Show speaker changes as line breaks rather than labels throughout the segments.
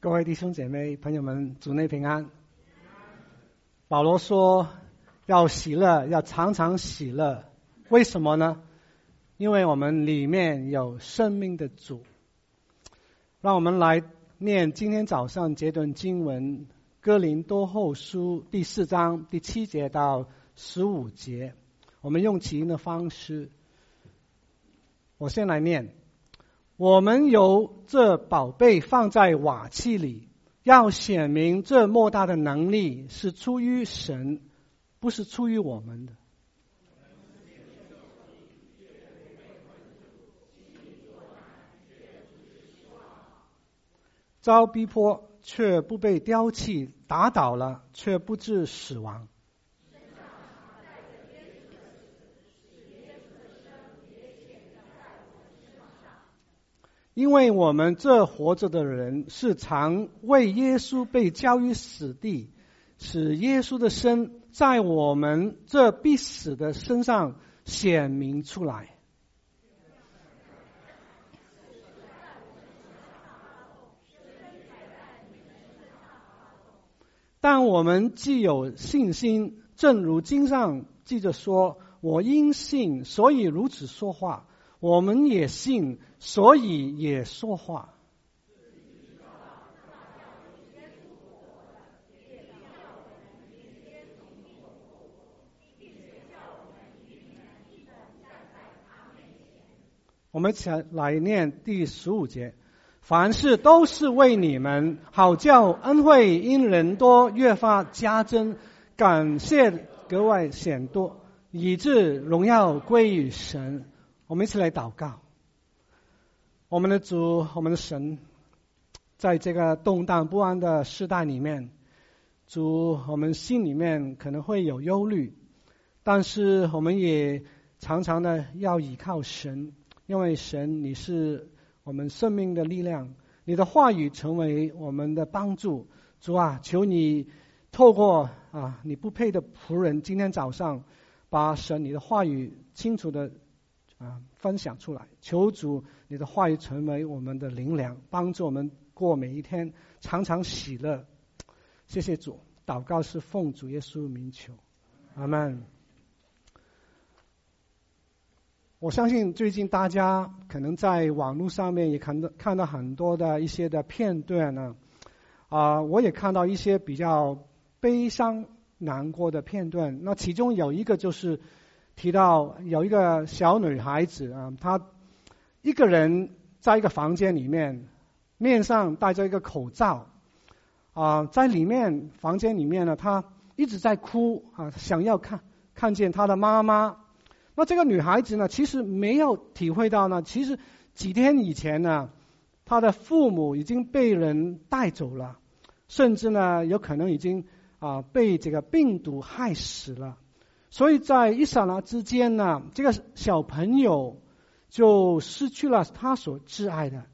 各位弟兄姐妹、朋友们，主内平安。保罗说要喜乐，要常常喜乐。为什么呢？因为我们里面有生命的主。让我们来念今天早上这段经文，《哥林多后书》第四章第七节到十五节。我们用起音的方式，我先来念。我们有这宝贝放在瓦器里，要显明这莫大的能力是出于神，不是出于我们的。遭逼迫却不被丢弃，打倒了却不致死亡。因为我们这活着的人是常为耶稣被交于死地，使耶稣的生在我们这必死的身上显明出来。但我们既有信心，正如经上记着说：“我因信，所以如此说话。”我们也信，所以也说话。我们一起来念第十五节：凡事都是为你们，好叫恩惠因人多越发加增，感谢格外显多，以致荣耀归于神。我们一起来祷告，我们的主，我们的神，在这个动荡不安的时代里面，主，我们心里面可能会有忧虑，但是我们也常常的要依靠神，因为神你是我们生命的力量，你的话语成为我们的帮助。主啊，求你透过啊你不配的仆人，今天早上把神你的话语清楚的。啊，分享出来，求主你的话语成为我们的灵粮，帮助我们过每一天，常常喜乐。谢谢主，祷告是奉主耶稣名求，阿门。我相信最近大家可能在网络上面也看到看到很多的一些的片段呢，啊，我也看到一些比较悲伤难过的片段。那其中有一个就是。提到有一个小女孩子啊，她一个人在一个房间里面，面上戴着一个口罩啊，在里面房间里面呢，她一直在哭啊，想要看看见她的妈妈。那这个女孩子呢，其实没有体会到呢，其实几天以前呢，她的父母已经被人带走了，甚至呢，有可能已经啊被这个病毒害死了。所以在一刹那之间呢，这个小朋友就失去了他所挚爱的，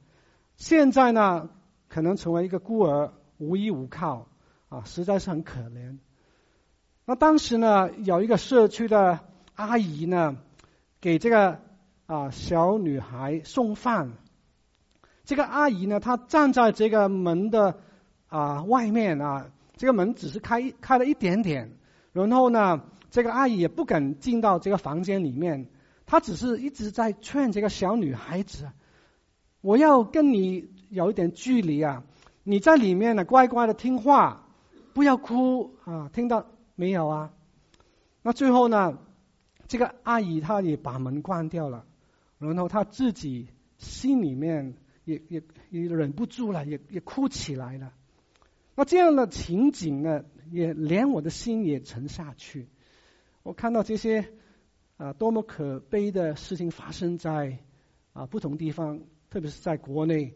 现在呢，可能成为一个孤儿，无依无靠啊，实在是很可怜。那当时呢，有一个社区的阿姨呢，给这个啊小女孩送饭。这个阿姨呢，她站在这个门的啊外面啊，这个门只是开开了一点点，然后呢。这个阿姨也不敢进到这个房间里面，她只是一直在劝这个小女孩子：“我要跟你有一点距离啊，你在里面呢，乖乖的听话，不要哭啊，听到没有啊？”那最后呢，这个阿姨她也把门关掉了，然后她自己心里面也也也忍不住了，也也哭起来了。那这样的情景呢，也连我的心也沉下去。我看到这些啊，多么可悲的事情发生在啊不同地方，特别是在国内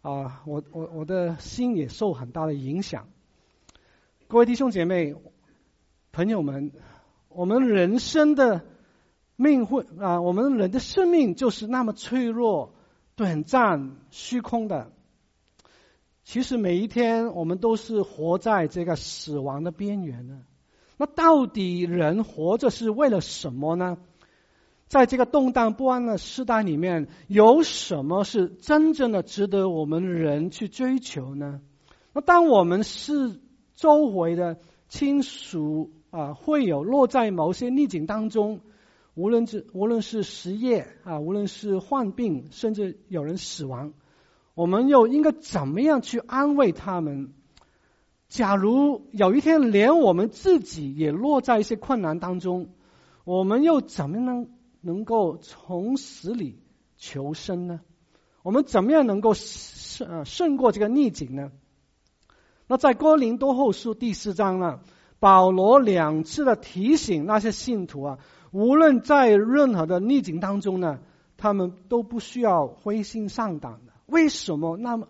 啊，我我我的心也受很大的影响。各位弟兄姐妹、朋友们，我们人生的命会啊，我们人的生命就是那么脆弱、短暂、虚空的。其实每一天，我们都是活在这个死亡的边缘的。那到底人活着是为了什么呢？在这个动荡不安的时代里面，有什么是真正的值得我们人去追求呢？那当我们是周围的亲属啊，会有落在某些逆境当中，无论是无论是失业啊，无论是患病，甚至有人死亡，我们又应该怎么样去安慰他们？假如有一天连我们自己也落在一些困难当中，我们又怎么能能够从死里求生呢？我们怎么样能够胜胜过这个逆境呢？那在哥林多后书第四章呢，保罗两次的提醒那些信徒啊，无论在任何的逆境当中呢，他们都不需要灰心丧胆的。为什么那么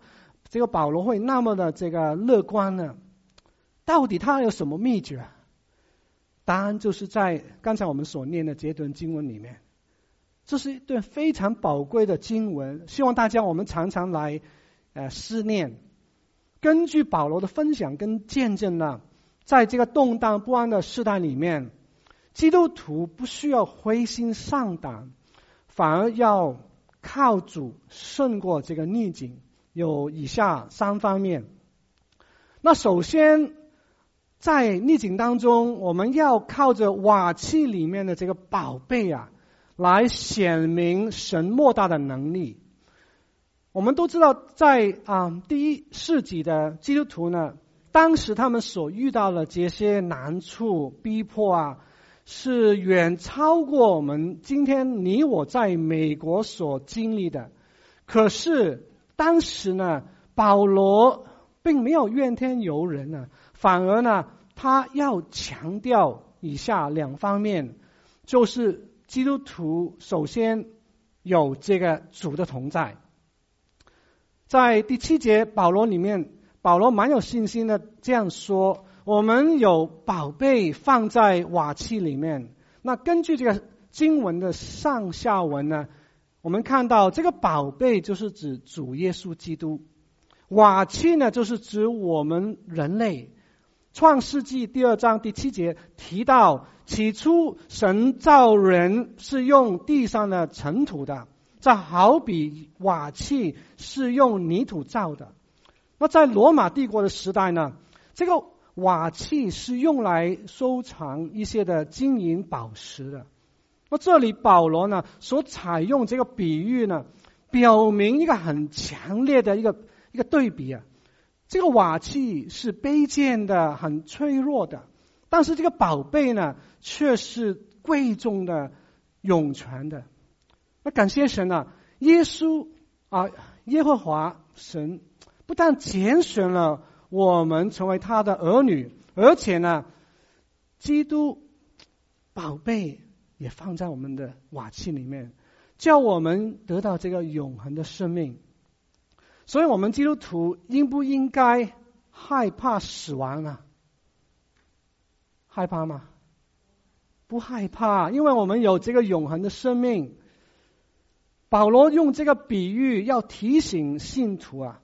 这个保罗会那么的这个乐观呢？到底他有什么秘诀？答案就是在刚才我们所念的这段经文里面。这是一段非常宝贵的经文，希望大家我们常常来呃思念。根据保罗的分享跟见证呢，在这个动荡不安的时代里面，基督徒不需要灰心丧胆，反而要靠主胜过这个逆境。有以下三方面。那首先。在逆境当中，我们要靠着瓦器里面的这个宝贝啊，来显明神莫大的能力。我们都知道在，啊第一世纪的基督徒呢，当时他们所遇到的这些难处、逼迫啊，是远超过我们今天你我在美国所经历的。可是当时呢，保罗并没有怨天尤人呢。反而呢，他要强调以下两方面，就是基督徒首先有这个主的同在。在第七节保罗里面，保罗蛮有信心的这样说：“我们有宝贝放在瓦器里面。”那根据这个经文的上下文呢，我们看到这个宝贝就是指主耶稣基督，瓦器呢就是指我们人类。创世纪第二章第七节提到，起初神造人是用地上的尘土的，这好比瓦器是用泥土造的。那在罗马帝国的时代呢，这个瓦器是用来收藏一些的金银宝石的。那这里保罗呢所采用这个比喻呢，表明一个很强烈的一个一个对比啊。这个瓦器是卑贱的、很脆弱的，但是这个宝贝呢，却是贵重的、永存的。那感谢神啊，耶稣啊，耶和华神不但拣选了我们成为他的儿女，而且呢，基督宝贝也放在我们的瓦器里面，叫我们得到这个永恒的生命。所以我们基督徒应不应该害怕死亡啊？害怕吗？不害怕，因为我们有这个永恒的生命。保罗用这个比喻要提醒信徒啊，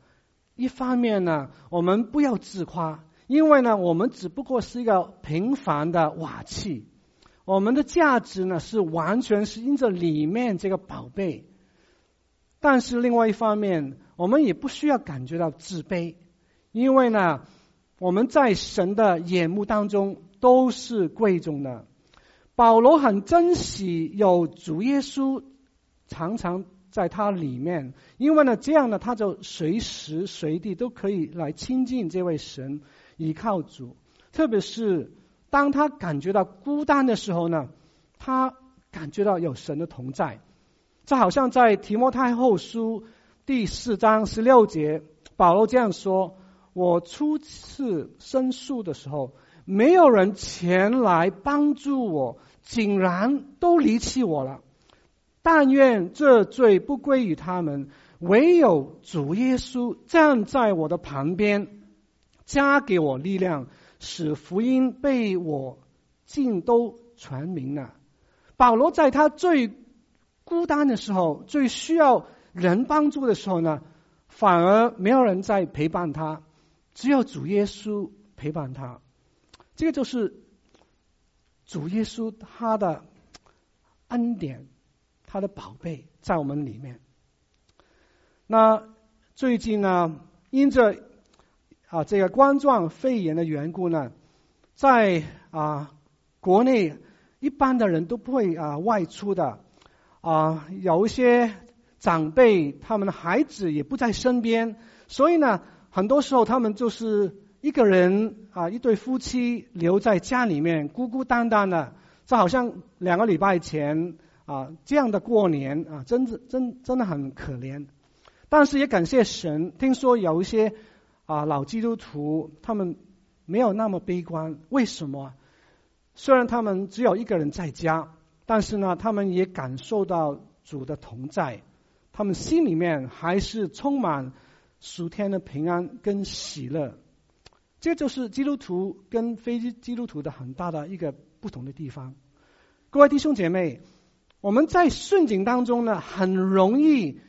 一方面呢，我们不要自夸，因为呢，我们只不过是一个平凡的瓦器，我们的价值呢是完全是因着里面这个宝贝。但是另外一方面，我们也不需要感觉到自卑，因为呢，我们在神的眼目当中都是贵重的。保罗很珍惜有主耶稣常常在他里面，因为呢，这样呢，他就随时随地都可以来亲近这位神，依靠主。特别是当他感觉到孤单的时候呢，他感觉到有神的同在。这好像在提摩太后书第四章十六节，保罗这样说：“我初次申诉的时候，没有人前来帮助我，竟然都离弃我了。但愿这罪不归于他们，唯有主耶稣站在我的旁边，加给我力量，使福音被我尽都传明了。”保罗在他最孤单的时候，最需要人帮助的时候呢，反而没有人在陪伴他，只有主耶稣陪伴他。这个就是主耶稣他的恩典，他的宝贝在我们里面。那最近呢，因着啊这个冠状肺炎的缘故呢，在啊国内一般的人都不会啊外出的啊，有一些长辈他们的孩子也不在身边，所以呢，很多时候他们就是一个人啊一对夫妻留在家里面孤孤单单的，就好像两个礼拜前啊这样的过年啊，真的真真的很可怜。但是也感谢神，听说有一些啊老基督徒，他们没有那么悲观。为什么？虽然他们只有一个人在家，但是呢，他们也感受到主的同在，他们心里面还是充满属天的平安跟喜乐。这就是基督徒跟非基督徒的很大的一个不同的地方。各位弟兄姐妹，我们在顺境当中呢，很容易。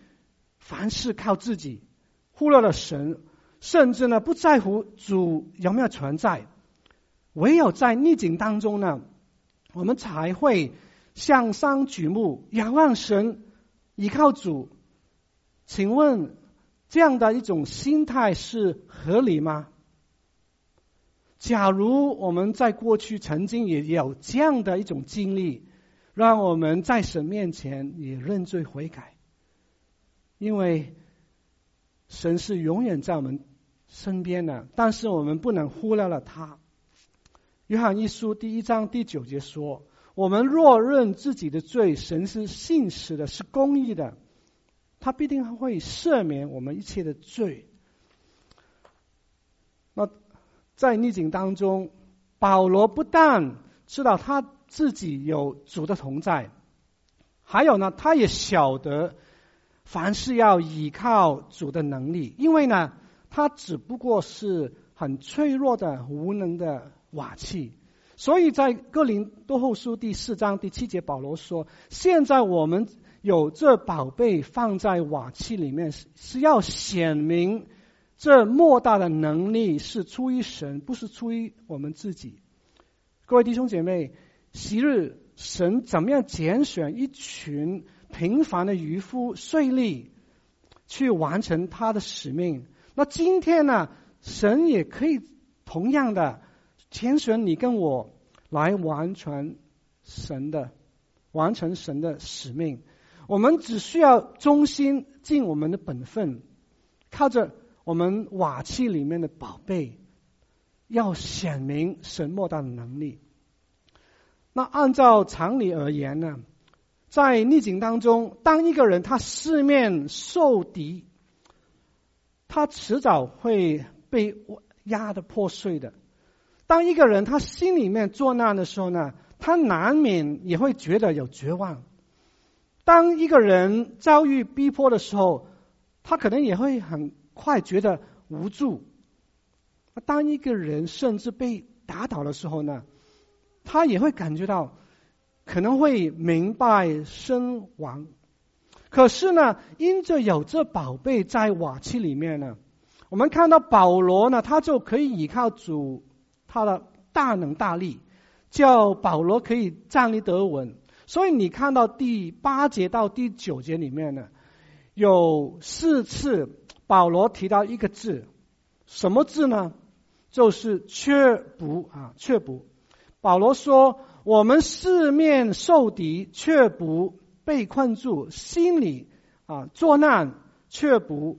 凡事靠自己，忽略了神，甚至呢不在乎主有没有存在。唯有在逆境当中呢，我们才会向上举目，仰望神，依靠主。请问这样的一种心态是合理吗？假如我们在过去曾经也有这样的一种经历，让我们在神面前也认罪悔改。因为神是永远在我们身边的，但是我们不能忽略了他。约翰一书第一章第九节说：“我们若认自己的罪，神是信实的，是公义的，他必定会赦免我们一切的罪。”那在逆境当中，保罗不但知道他自己有主的同在，还有呢，他也晓得。凡事要依靠主的能力，因为呢，他只不过是很脆弱的、无能的瓦器。所以在哥林多后书第四章第七节，保罗说：“现在我们有这宝贝放在瓦器里面，是是要显明这莫大的能力是出于神，不是出于我们自己。”各位弟兄姐妹，昔日神怎么样拣选一群？平凡的渔夫税吏去完成他的使命。那今天呢？神也可以同样的拣选你跟我来完成神的完成神的使命。我们只需要忠心尽我们的本分，靠着我们瓦器里面的宝贝，要显明神莫大的能力。那按照常理而言呢？在逆境当中，当一个人他四面受敌，他迟早会被压得破碎的。当一个人他心里面作难的时候呢，他难免也会觉得有绝望。当一个人遭遇逼迫的时候，他可能也会很快觉得无助。当一个人甚至被打倒的时候呢，他也会感觉到。可能会明白身亡，可是呢，因着有这宝贝在瓦器里面呢，我们看到保罗呢，他就可以依靠主他的大能大力，叫保罗可以站立得稳。所以你看到第八节到第九节里面呢，有四次保罗提到一个字，什么字呢？就是却不啊，却不。保罗说。我们四面受敌，却不被困住；心里啊作难，却不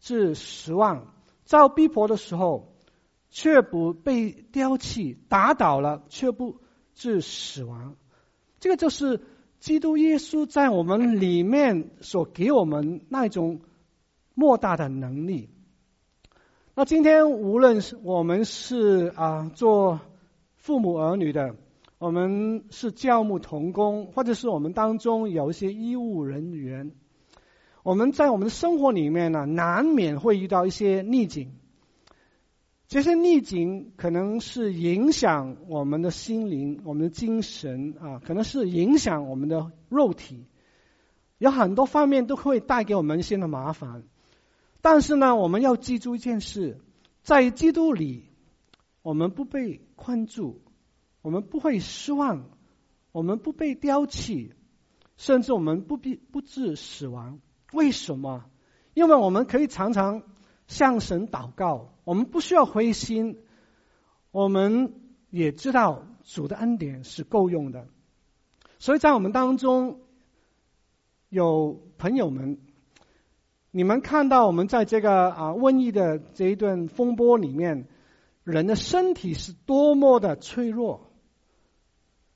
致失望；遭逼迫的时候，却不被丢弃；打倒了，却不致死亡。这个就是基督耶稣在我们里面所给我们那种莫大的能力。那今天无论是我们是啊做父母儿女的。我们是教牧同工，或者是我们当中有一些医务人员，我们在我们的生活里面呢，难免会遇到一些逆境。这些逆境可能是影响我们的心灵、我们的精神啊，可能是影响我们的肉体，有很多方面都会带给我们一些的麻烦。但是呢，我们要记住一件事，在基督里，我们不被困住。我们不会失望，我们不被丢弃，甚至我们不必不致死亡。为什么？因为我们可以常常向神祷告，我们不需要灰心。我们也知道主的恩典是够用的，所以在我们当中有朋友们，你们看到我们在这个啊瘟疫的这一段风波里面，人的身体是多么的脆弱。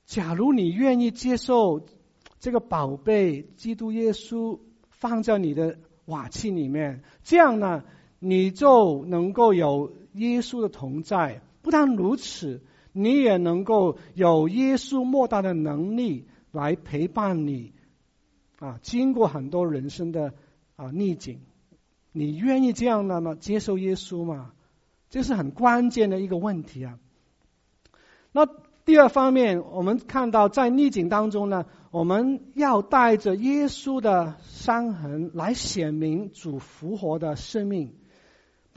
假如你愿意接受这个宝贝基督耶稣放在你的瓦器里面，这样呢，你就能够有耶稣的同在。不但如此，你也能够有耶稣莫大的能力来陪伴你啊！经过很多人生的啊逆境，你愿意这样的吗？接受耶稣吗？这是很关键的一个问题啊。那第二方面，我们看到在逆境当中呢，我们要带着耶稣的伤痕来显明主复活的生命。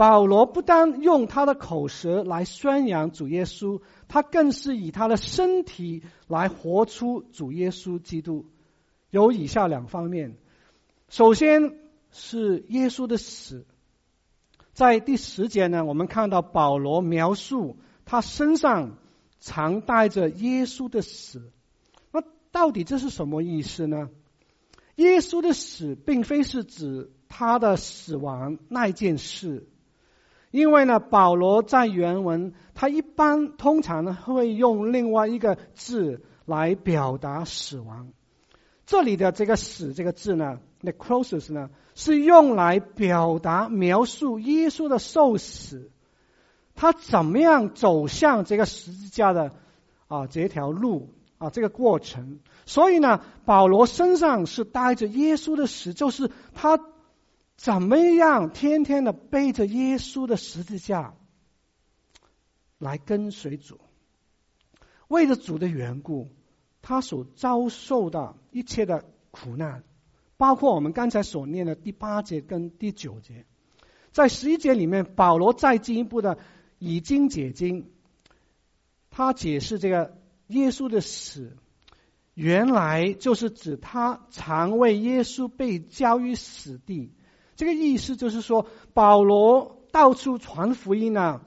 保罗不单用他的口舌来宣扬主耶稣，他更是以他的身体来活出主耶稣基督。有以下两方面：首先是耶稣的死，在第十节呢，我们看到保罗描述他身上常带着耶稣的死。那到底这是什么意思呢？耶稣的死并非是指他的死亡那一件事。因为呢，保罗在原文，他一般通常呢会用另外一个字来表达死亡。这里的这个“死”这个字呢，necrosis 呢，是用来表达描述耶稣的受死，他怎么样走向这个十字架的啊这条路啊这个过程。所以呢，保罗身上是带着耶稣的死，就是他。怎么样？天天的背着耶稣的十字架来跟随主，为了主的缘故，他所遭受的一切的苦难，包括我们刚才所念的第八节跟第九节，在十一节里面，保罗再进一步的以经解经，他解释这个耶稣的死，原来就是指他常为耶稣被交于死地。这个意思就是说，保罗到处传福音呢，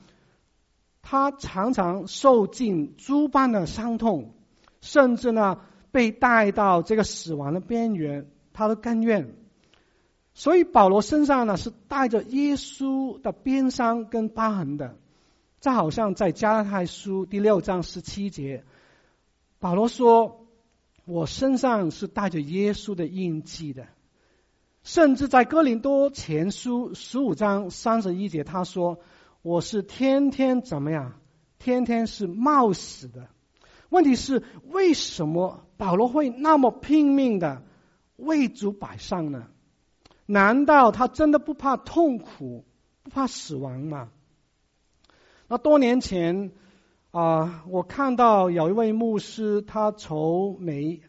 他常常受尽诸般的伤痛，甚至呢被带到这个死亡的边缘，他都甘愿。所以保罗身上呢是带着耶稣的鞭伤跟疤痕的，这好像在加拉太书第六章十七节，保罗说：“我身上是带着耶稣的印记的。”甚至在哥林多前书十五章三十一节，他说：“我是天天怎么样？天天是冒死的。”问题是为什么保罗会那么拼命的为主摆上呢？难道他真的不怕痛苦、不怕死亡吗？那多年前啊、我看到有一位牧师，他愁眉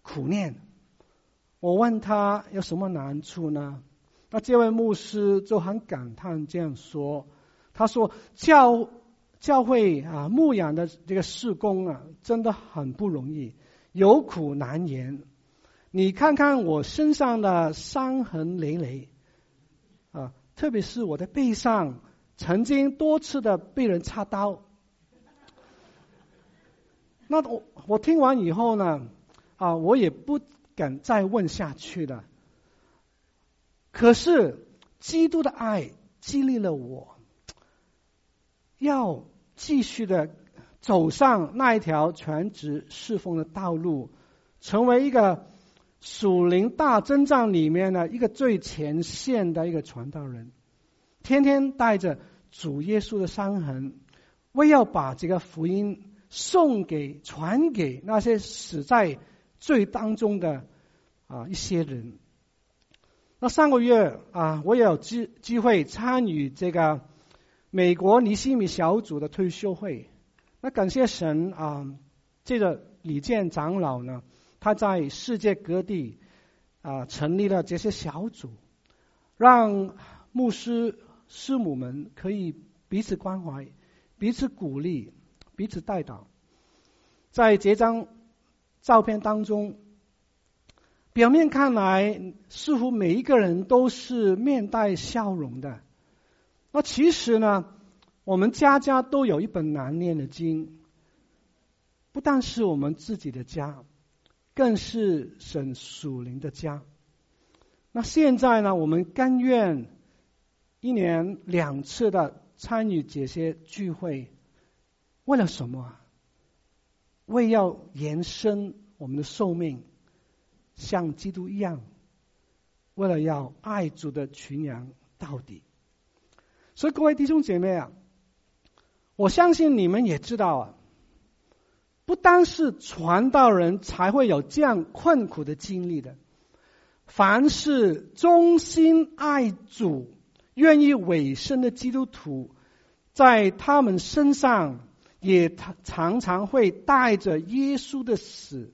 苦念。我问他有什么难处呢？那这位牧师就很感叹这样说：“他说教教会啊牧养的这个事工啊，真的很不容易，有苦难言。你看看我身上的伤痕累累啊，特别是我的背上，曾经多次的被人插刀。那我我听完以后呢，啊，我也不。”敢再问下去了。可是基督的爱激励了我，要继续的走上那一条全职侍奉的道路，成为一个属灵大征战里面的一个最前线的一个传道人，天天带着主耶稣的伤痕，为要把这个福音送给、传给那些死在。最当中的啊一些人，那上个月啊，我也有机机会参与这个美国尼西米小组的退休会。那感谢神啊，这个李健长老呢，他在世界各地啊成立了这些小组，让牧师师母们可以彼此关怀、彼此鼓励、彼此带导，在这张。照片当中，表面看来似乎每一个人都是面带笑容的，那其实呢，我们家家都有一本难念的经，不但是我们自己的家，更是神属灵的家。那现在呢，我们甘愿一年两次的参与这些聚会，为了什么？为要延伸我们的寿命，像基督一样，为了要爱主的群羊到底。所以各位弟兄姐妹啊，我相信你们也知道啊，不单是传道人才会有这样困苦的经历的，凡是忠心爱主、愿意委身的基督徒，在他们身上也常常会带着耶稣的死，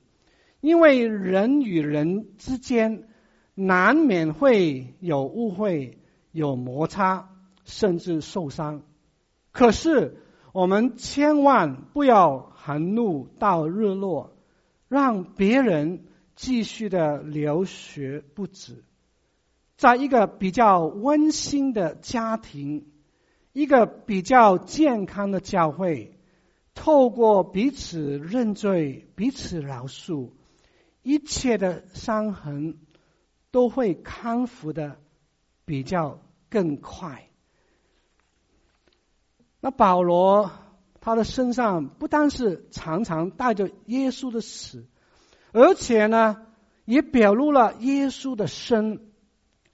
因为人与人之间难免会有误会、有摩擦。甚至受伤，可是我们千万不要含怒到日落，让别人继续的流血不止。在一个比较温馨的家庭，一个比较健康的教会，透过彼此认罪、彼此饶恕，一切的伤痕都会康复的比较更快。那保罗他的身上不单是常常带着耶稣的死，而且呢，也表露了耶稣的生。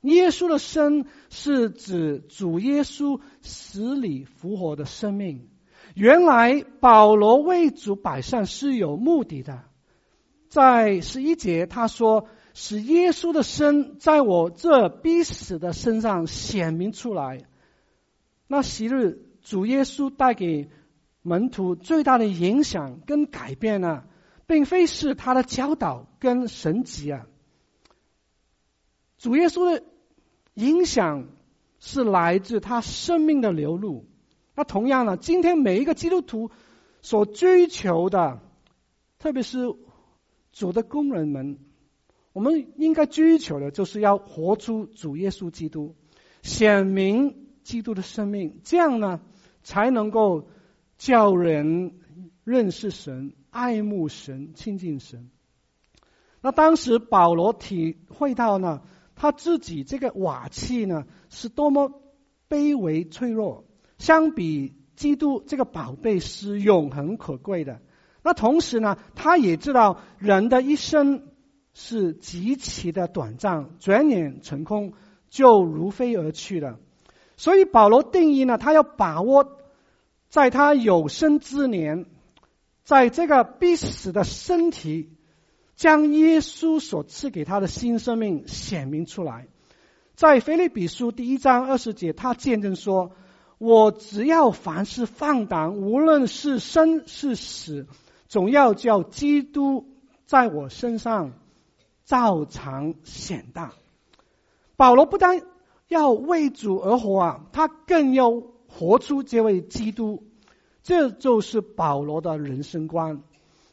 耶稣的生是指主耶稣死里复活的生命。原来保罗为主摆上是有目的的。在十一节他说：“使耶稣的生在我这必死的身上显明出来。”那昔日。主耶稣带给门徒最大的影响跟改变呢，并非是他的教导跟神迹啊。主耶稣的影响是来自他生命的流露。那同样呢，今天每一个基督徒所追求的，特别是主的工人们，我们应该追求的就是要活出主耶稣基督，显明基督的生命，这样呢，才能够叫人认识神、爱慕神、亲近神。那当时保罗体会到呢，他自己这个瓦器呢，是多么卑微脆弱，相比基督这个宝贝是永恒可贵的。那同时呢，他也知道人的一生是极其的短暂，转眼成空，就如飞而去了。所以保罗定义呢，他要把握在他有生之年，在这个必死的身体，将耶稣所赐给他的新生命显明出来。在腓立比书第一章二十节，他见证说：“我只要凡事放胆，无论是生是死，总要叫基督在我身上照常显大。”保罗不但要为主而活啊，他更要活出这位基督，这就是保罗的人生观。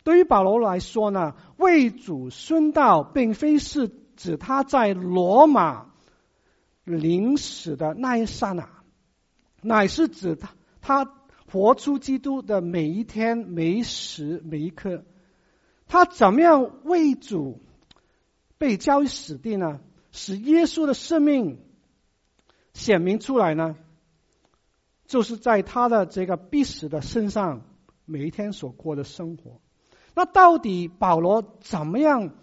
对于保罗来说呢，为主殉道，并非是指他在罗马临死的那一刹那，乃是指他他活出基督的每一天、每一时、每一刻。他怎么样为主被交于死地呢？使耶稣的生命。显明出来呢，就是在他的这个必死的身上，每一天所过的生活。那到底保罗怎么样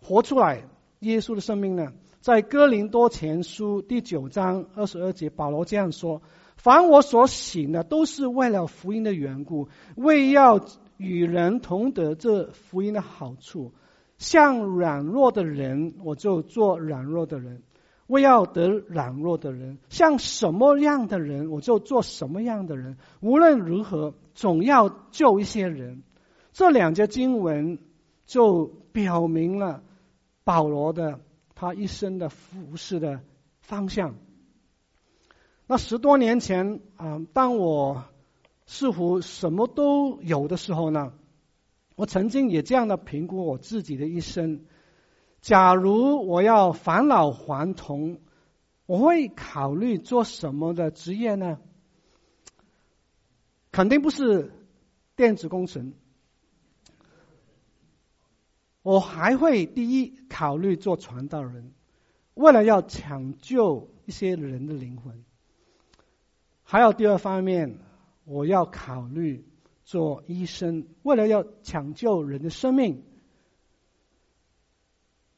活出来耶稣的生命呢？在哥林多前书第九章二十二节，保罗这样说：“凡我所行的，都是为了福音的缘故，为要与人同得这福音的好处。像软弱的人，我就做软弱的人。”为要得软弱的人，像什么样的人，我就做什么样的人。无论如何，总要救一些人。这两节经文就表明了保罗的他一生的服饰的方向。那十多年前啊，当我似乎什么都有的时候呢，我曾经也这样的评估我自己的一生。假如我要返老还童，我会考虑做什么的职业呢？肯定不是电子工程。我还会第一考虑做传道人，为了要抢救一些人的灵魂。还有第二方面，我要考虑做医生，为了要抢救人的生命。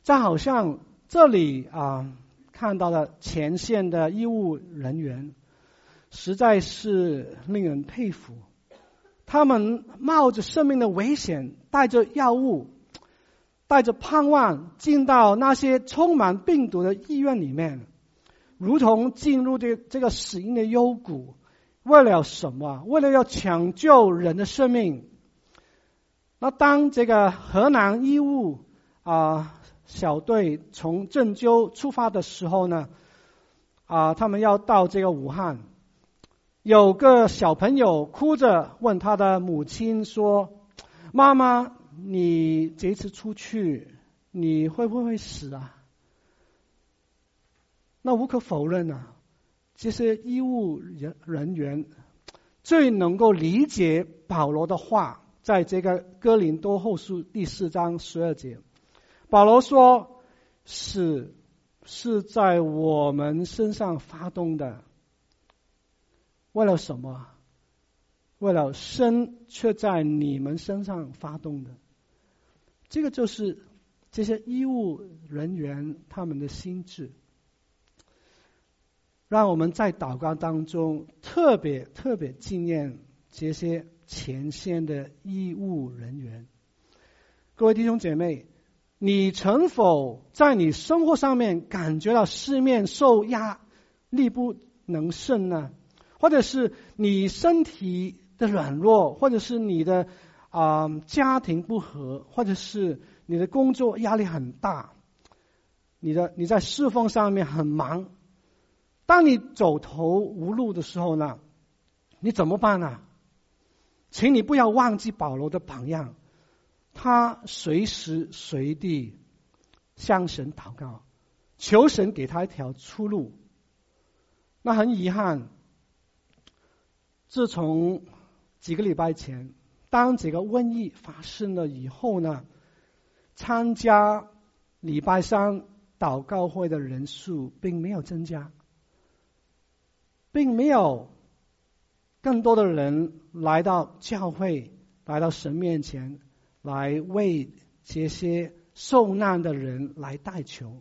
这好像这里啊看到的前线的医务人员，实在是令人佩服。他们冒着生命的危险，带着药物，带着盼望，进到那些充满病毒的医院里面，如同进入这这个死荫的幽谷。为了什么？为了要抢救人的生命。那当这个河南医务啊小队从郑州出发的时候呢，啊，他们要到这个武汉。有个小朋友哭着问他的母亲说：“妈妈，你这次出去，你会不会死啊？”那无可否认啊，这些医务人人员最能够理解保罗的话，在这个哥林多后书第四章十二节，保罗说：“死是在我们身上发动的。”为了什么？为了生却在你们身上发动的，这个就是这些医务人员他们的心智。让我们在祷告当中特别特别纪念这些前线的医务人员。各位弟兄姐妹，你曾否在你生活上面感觉到四面受压，力不能胜呢？或者是你身体的软弱，或者是你的啊、家庭不和，或者是你的工作压力很大，你的你在侍奉上面很忙，当你走投无路的时候呢，你怎么办呢？请你不要忘记保罗的榜样，他随时随地向神祷告，求神给他一条出路。那很遗憾。自从几个礼拜前，当这个瘟疫发生了以后呢，参加礼拜三祷告会的人数并没有增加，并没有更多的人来到教会，来到神面前，来为这些受难的人来代求。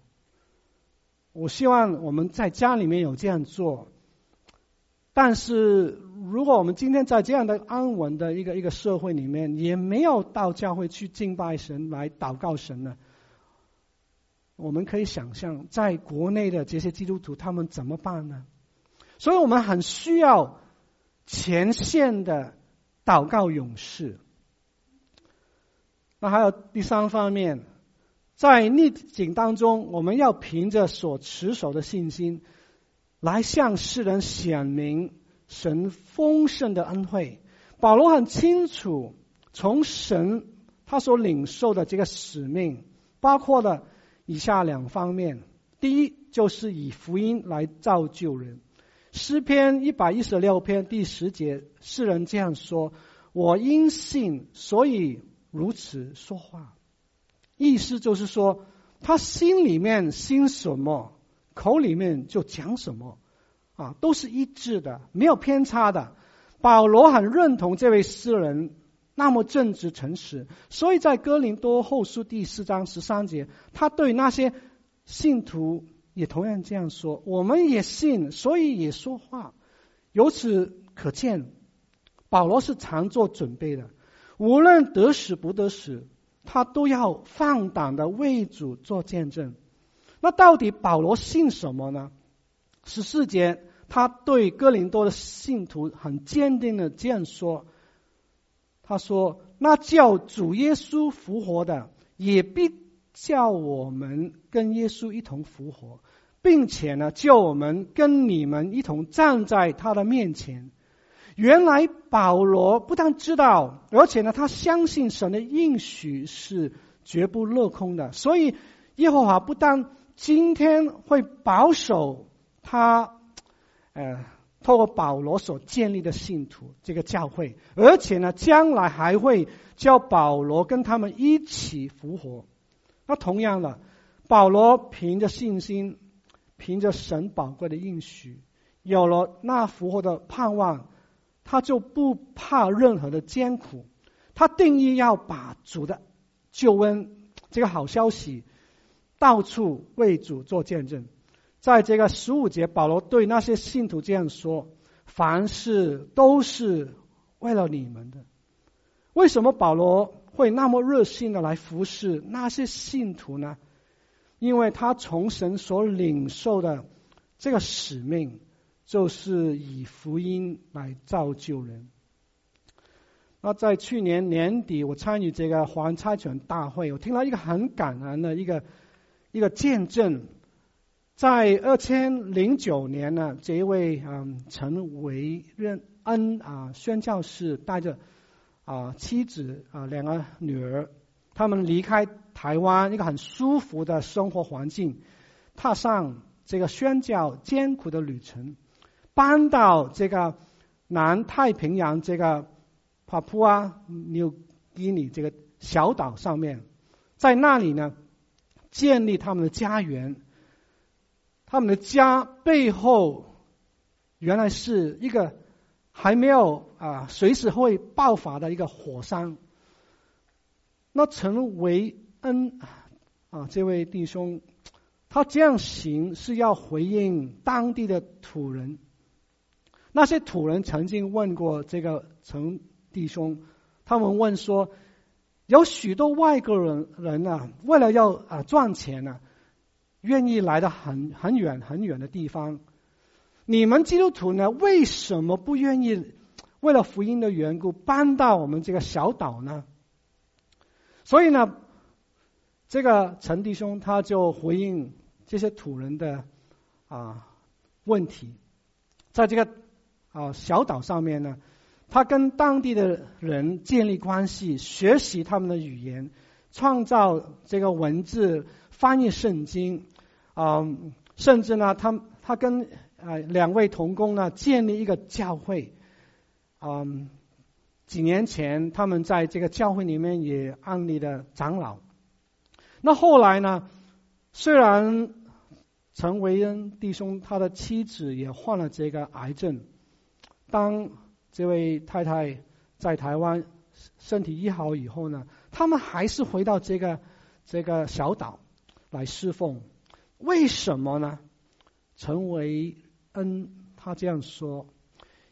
我希望我们在家里面有这样做。但是，如果我们今天在这样的安稳的一个一个社会里面，也没有到教会去敬拜神、来祷告神呢？我们可以想象，在国内的这些基督徒他们怎么办呢？所以我们很需要前线的祷告勇士。那还有第三方面，在逆境当中，我们要凭着所持守的信心。来向世人显明神丰盛的恩惠。保罗很清楚，从神他所领受的这个使命，包括了以下两方面：第一，就是以福音来造就人。诗篇一百一十六篇第十节，诗人这样说：“我因信，所以如此说话。”意思就是说，他心里面信什么。口里面就讲什么，啊，都是一致的，没有偏差的。保罗很认同这位诗人那么正直诚实，所以在哥林多后书第四章十三节，他对那些信徒也同样这样说：我们也信，所以也说话。由此可见，保罗是常做准备的，无论得死不得死，他都要放胆的为主做见证。那到底保罗信什么呢？十四节，他对哥林多的信徒很坚定的这样说：“他说，那叫主耶稣复活的，也必叫我们跟耶稣一同复活，并且呢，叫我们跟你们一同站在他的面前。”原来保罗不但知道，而且呢，他相信神的应许是绝不落空的，所以耶和华不但今天会保守他呃透过保罗所建立的信徒这个教会，而且呢，将来还会叫保罗跟他们一起复活。那同样的，保罗凭着信心，凭着神宝贵的应许，有了那复活的盼望，他就不怕任何的艰苦。他定义要把主的救恩这个好消息到处为主做见证。在这个十五节，保罗对那些信徒这样说：“凡事都是为了你们的。”为什么保罗会那么热心的来服侍那些信徒呢？因为他从神所领受的这个使命，就是以福音来造就人。那在去年年底，我参与这个华人差遣大会，我听到一个很感人的一个一个见证。在二千零九年呢，这一位嗯陈维任恩啊宣教士带着啊妻子啊两个女儿，他们离开台湾一个很舒服的生活环境，踏上这个宣教艰苦的旅程，搬到这个南太平洋这个。帕普亚纽几内这个小岛上面，在那里呢，建立他们的家园。他们的家背后，原来是一个还没有啊，随时会爆发的一个火山。那陈维恩啊，这位弟兄，他这样行是要回应当地的土人。那些土人曾经问过这个陈。弟兄，他们问说：“有许多外国人人啊，为了要啊赚钱呢、愿意来到很很远很远的地方。你们基督徒呢，为什么不愿意为了福音的缘故搬到我们这个小岛呢？”所以呢，这个陈弟兄他就回应这些土人的啊问题，在这个啊小岛上面呢。他跟当地的人建立关系，学习他们的语言，创造这个文字，翻译圣经，啊、嗯，甚至呢，他他跟啊两位同工呢建立一个教会，啊、嗯，几年前他们在这个教会里面也安立了长老。那后来呢，虽然陈维恩弟兄他的妻子也患了这个癌症，当。这位太太在台湾身体医好以后呢，他们还是回到这个这个小岛来侍奉。为什么呢？陈维恩他这样说：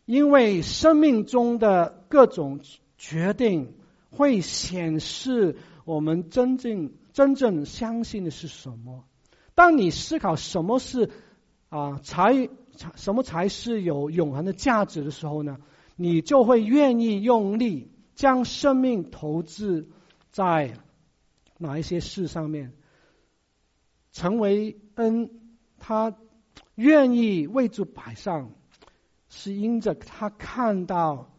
因为生命中的各种决定会显示我们真正真正相信的是什么。当你思考什么是啊才什么才是有永恒的价值的时候呢？你就会愿意用力将生命投资在哪一些事上面？成为恩他愿意为主摆上，是因着他看到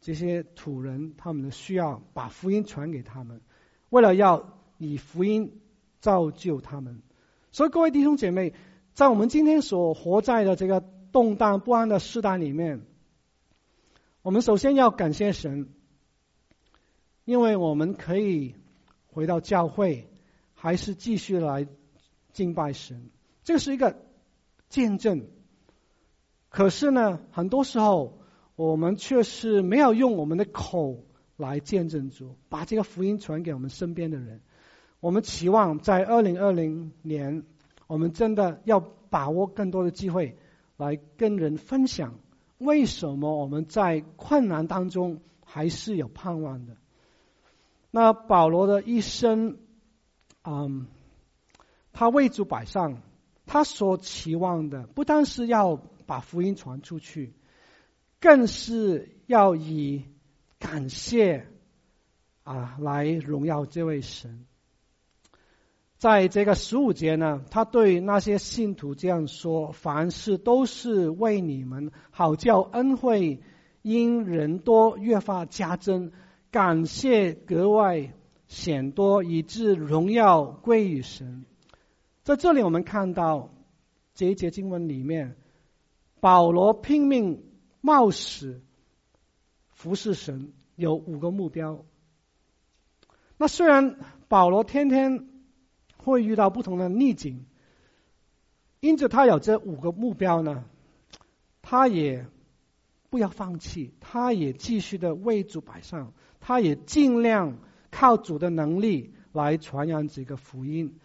这些土人他们的需要，把福音传给他们，为了要以福音造就他们。所以各位弟兄姐妹，在我们今天所活在的这个动荡不安的时代里面。我们首先要感谢神，因为我们可以回到教会，还是继续来敬拜神，这是一个见证。可是呢，很多时候我们却是没有用我们的口来见证主，把这个福音传给我们身边的人。我们期望在二零二零年，我们真的要把握更多的机会来跟人分享。为什么我们在困难当中还是有盼望的？那保罗的一生，嗯，他为主摆上，他所期望的不单是要把福音传出去，更是要以感谢啊来荣耀这位神。在这个十五节呢，他对那些信徒这样说：“凡事都是为你们，好叫恩惠因人多越发加增，感谢格外显多，以致荣耀归于神。”在这里，我们看到这一节经文里面，保罗拼命冒死服侍神，有五个目标。那虽然保罗天天会遇到不同的逆境，因此他有这五个目标呢，他也不要放弃，他也继续的为主摆上，他也尽量靠主的能力来传扬这个福音，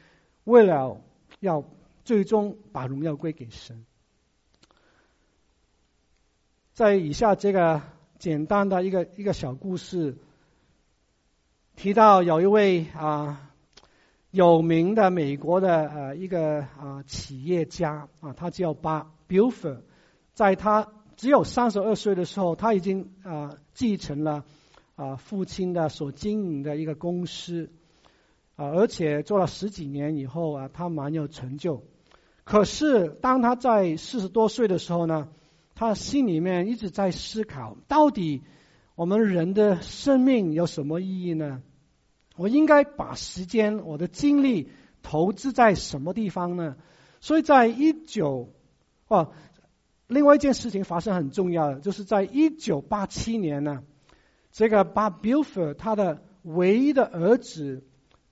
为了要最终把荣耀归给神。在以下这个简单的一个一个小故事。提到有一位啊有名的美国的呃一个啊企业家啊，他叫巴 Buford，在他只有三十二岁的时候，他已经啊继承了啊父亲的所经营的一个公司啊，而且做了十几年以后啊，他蛮有成就。可是当他在四十多岁的时候呢，他心里面一直在思考，到底。我们人的生命有什么意义呢？我应该把时间、我的精力投资在什么地方呢？所以在一九哦，另外一件事情发生很重要的，就是在一九八七年呢，这个 Bob Buford 他的唯一的儿子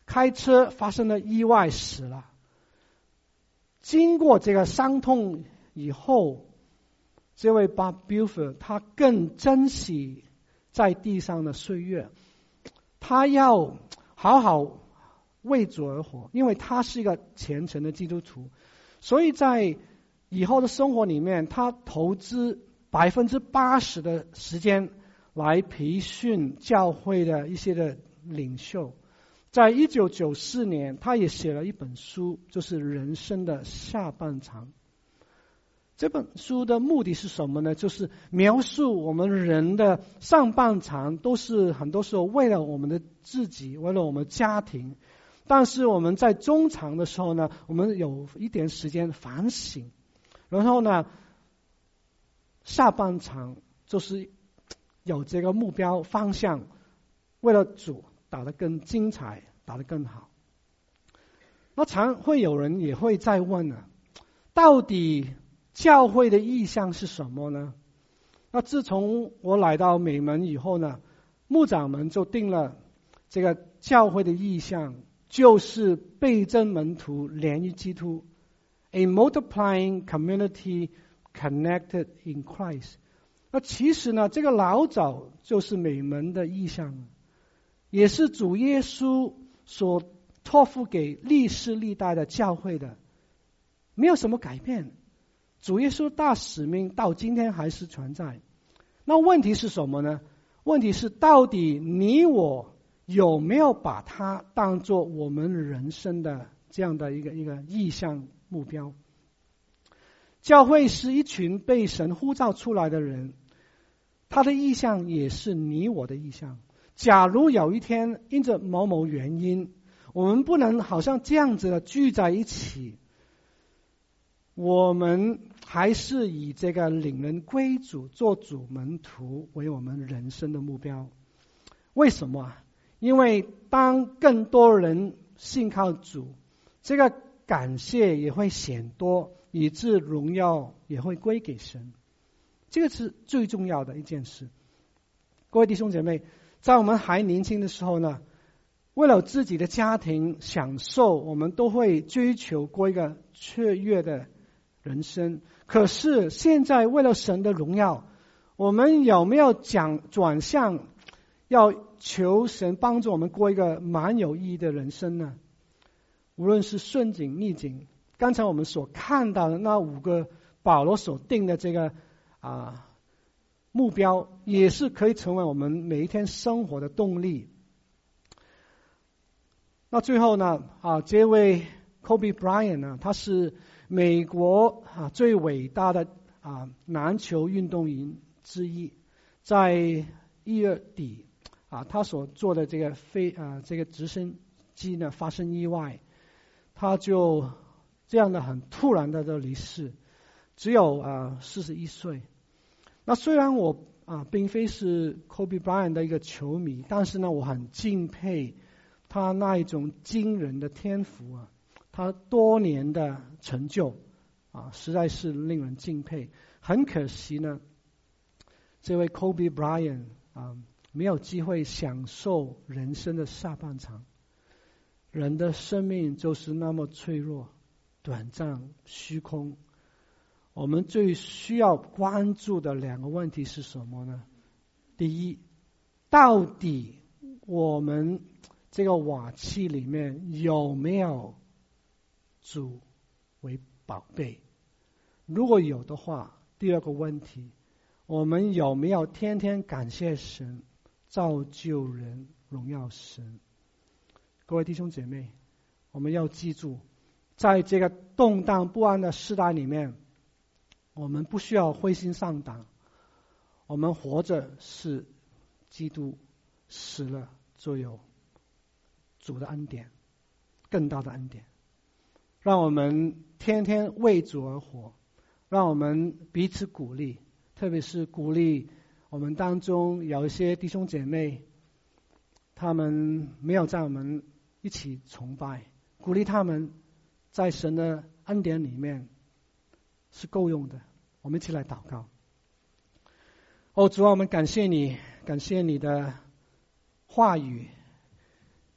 开车发生了意外死了。经过这个伤痛以后，这位 Bob Buford 他更珍惜。在地上的岁月，他要好好为主而活，因为他是一个虔诚的基督徒，所以在以后的生活里面，他投资百分之八十的时间来培训教会的一些的领袖。在一九九四年，他也写了一本书，就是《人生的下半场》。这本书的目的是什么呢？就是描述我们人的上半场都是很多时候为了我们的自己，为了我们家庭，但是我们在中场的时候呢，我们有一点时间反省，然后呢，下半场就是有这个目标方向，为了主打得更精彩，打得更好。那常会有人也会再问啊，到底？教会的意向是什么呢？那自从我来到美门以后呢，牧长们就定了这个教会的意向，就是倍增门徒连于基督，a multiplying community connected in Christ。那其实呢，这个老早就是美门的意向，也是主耶稣所托付给历世历代的教会的，没有什么改变。主耶稣大使命到今天还是存在，那问题是什么呢？问题是到底你我有没有把它当做我们人生的这样的一个一个意向目标？教会是一群被神呼召出来的人，他的意向也是你我的意向。假如有一天因着某某原因，我们不能好像这样子的聚在一起。我们还是以这个领人归主、做主门徒为我们人生的目标。为什么？因为当更多人信靠主，这个感谢也会显多，以致荣耀也会归给神。这个是最重要的一件事。各位弟兄姐妹，在我们还年轻的时候呢，为了自己的家庭享受，我们都会追求过一个雀跃的。人生，可是现在为了神的荣耀，我们有没有讲转向，要求神帮助我们过一个蛮有意义的人生呢？无论是顺境逆境，刚才我们所看到的那五个保罗所定的这个啊目标，也是可以成为我们每一天生活的动力。那最后呢，啊，这位 Kobe Bryant 呢，他是。美国啊，最伟大的啊篮球运动员之一，在一月底啊，他所坐的这个飞啊这个直升机呢发生意外，他就这样的很突然的就离世，只有啊四十一岁。那虽然我啊并非是 Kobe Bryant 的一个球迷，但是呢我很敬佩他那一种惊人的天赋啊。他多年的成就，啊，实在是令人敬佩。很可惜呢，这位 Kobe Bryant 啊，没有机会享受人生的下半场。人的生命就是那么脆弱、短暂、虚空。我们最需要关注的两个问题是什么呢？第一，到底我们这个瓦器里面有没有主为宝贝？如果有的话，第二个问题，我们有没有天天感谢神、造就人、荣耀神？各位弟兄姐妹，我们要记住，在这个动荡不安的时代里面，我们不需要灰心丧胆。我们活着是基督，死了就有主的恩典，更大的恩典。让我们天天为主而活，让我们彼此鼓励，特别是鼓励我们当中有一些弟兄姐妹，他们没有在我们。一起崇拜，鼓励他们，在神的恩典里面是够用的。我们一起来祷告。哦，主啊，我们感谢你，感谢你的话语。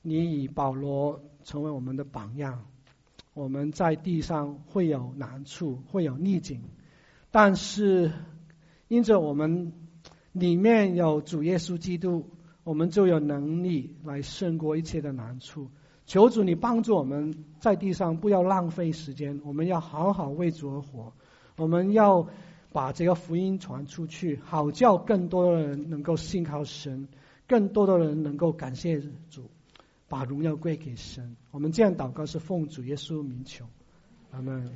你以保罗成为我们的榜样。我们在地上会有难处，会有逆境，但是因着我们里面有主耶稣基督。我们就有能力来胜过一切的难处。求主你帮助我们在地上不要浪费时间，我们要好好为主而活。我们要把这个福音传出去，好叫更多的人能够信靠神，更多的人能够感谢主，把荣耀归给神。我们这样祷告是奉主耶稣名求，阿门。